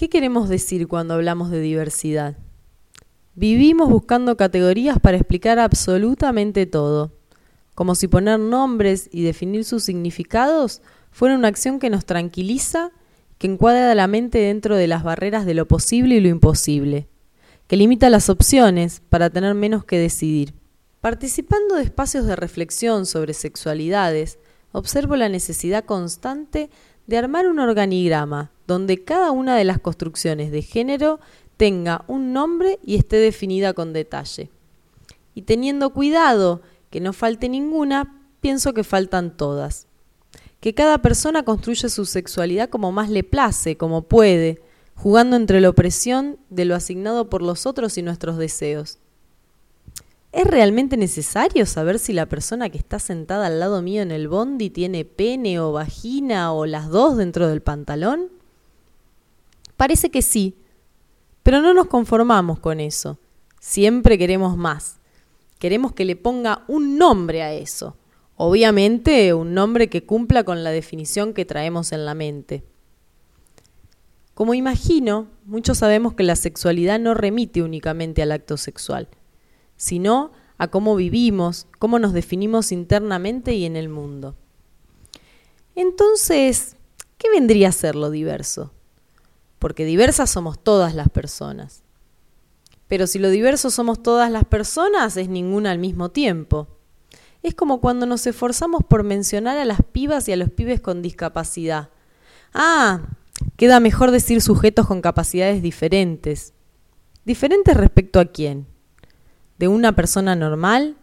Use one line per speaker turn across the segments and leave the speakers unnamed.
¿Qué queremos decir cuando hablamos de diversidad? Vivimos buscando categorías para explicar absolutamente todo, como si poner nombres y definir sus significados fuera una acción que nos tranquiliza, que encuadra la mente dentro de las barreras de lo posible y lo imposible, que limita las opciones para tener menos que decidir. Participando de espacios de reflexión sobre sexualidades, observo la necesidad constante de armar un organigrama donde cada una de las construcciones de género tenga un nombre y esté definida con detalle. Y teniendo cuidado que no falte ninguna, pienso que faltan todas. Que cada persona construya su sexualidad como más le place, como puede, jugando entre la opresión de lo asignado por los otros y nuestros deseos. ¿Es realmente necesario saber si la persona que está sentada al lado mío en el bondi tiene pene o vagina o las dos dentro del pantalón? Parece que sí, pero no nos conformamos con eso. Siempre queremos más. Queremos que le ponga un nombre a eso. Obviamente un nombre que cumpla con la definición que traemos en la mente. Como imagino, muchos sabemos que la sexualidad no remite únicamente al acto sexual sino a cómo vivimos, cómo nos definimos internamente y en el mundo. Entonces, ¿qué vendría a ser lo diverso? Porque diversas somos todas las personas. Pero si lo diverso somos todas las personas, es ninguna al mismo tiempo. Es como cuando nos esforzamos por mencionar a las pibas y a los pibes con discapacidad. Ah, queda mejor decir sujetos con capacidades diferentes. ¿Diferentes respecto a quién? de una persona normal?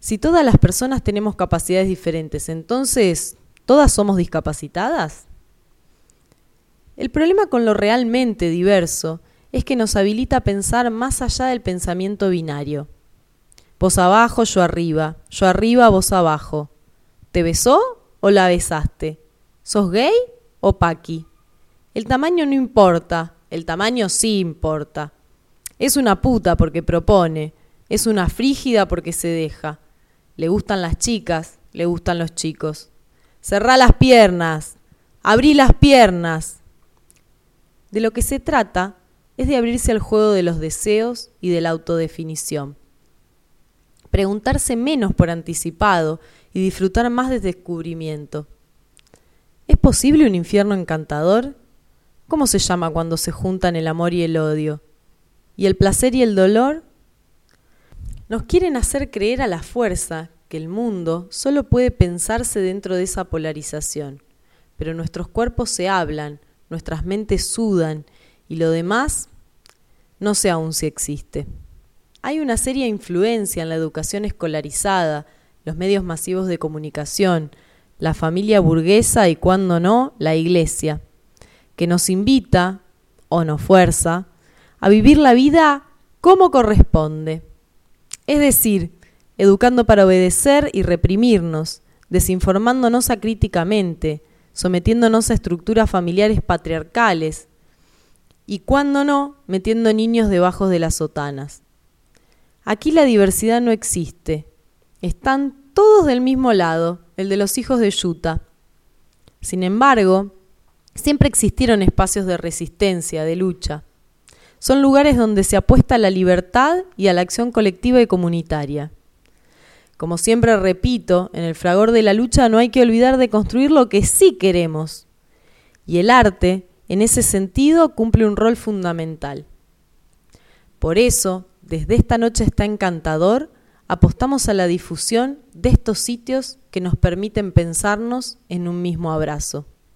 Si todas las personas tenemos capacidades diferentes, entonces, ¿todas somos discapacitadas? El problema con lo realmente diverso es que nos habilita a pensar más allá del pensamiento binario. Vos abajo, yo arriba, yo arriba, vos abajo. ¿Te besó o la besaste? ¿Sos gay o paqui? El tamaño no importa, el tamaño sí importa. Es una puta porque propone. Es una frígida porque se deja. Le gustan las chicas, le gustan los chicos. Cerrá las piernas, abrí las piernas. De lo que se trata es de abrirse al juego de los deseos y de la autodefinición. Preguntarse menos por anticipado y disfrutar más de descubrimiento. ¿Es posible un infierno encantador? ¿Cómo se llama cuando se juntan el amor y el odio? ¿Y el placer y el dolor? Nos quieren hacer creer a la fuerza que el mundo solo puede pensarse dentro de esa polarización, pero nuestros cuerpos se hablan, nuestras mentes sudan y lo demás no sé aún si existe. Hay una seria influencia en la educación escolarizada, los medios masivos de comunicación, la familia burguesa y, cuando no, la iglesia, que nos invita, o nos fuerza, a vivir la vida como corresponde. Es decir, educando para obedecer y reprimirnos, desinformándonos acríticamente, sometiéndonos a estructuras familiares patriarcales y, cuando no, metiendo niños debajo de las sotanas. Aquí la diversidad no existe. Están todos del mismo lado, el de los hijos de Yuta. Sin embargo, siempre existieron espacios de resistencia, de lucha. Son lugares donde se apuesta a la libertad y a la acción colectiva y comunitaria. Como siempre repito, en el fragor de la lucha no hay que olvidar de construir lo que sí queremos. Y el arte, en ese sentido, cumple un rol fundamental. Por eso, desde esta noche está encantador, apostamos a la difusión de estos sitios que nos permiten pensarnos en un mismo abrazo.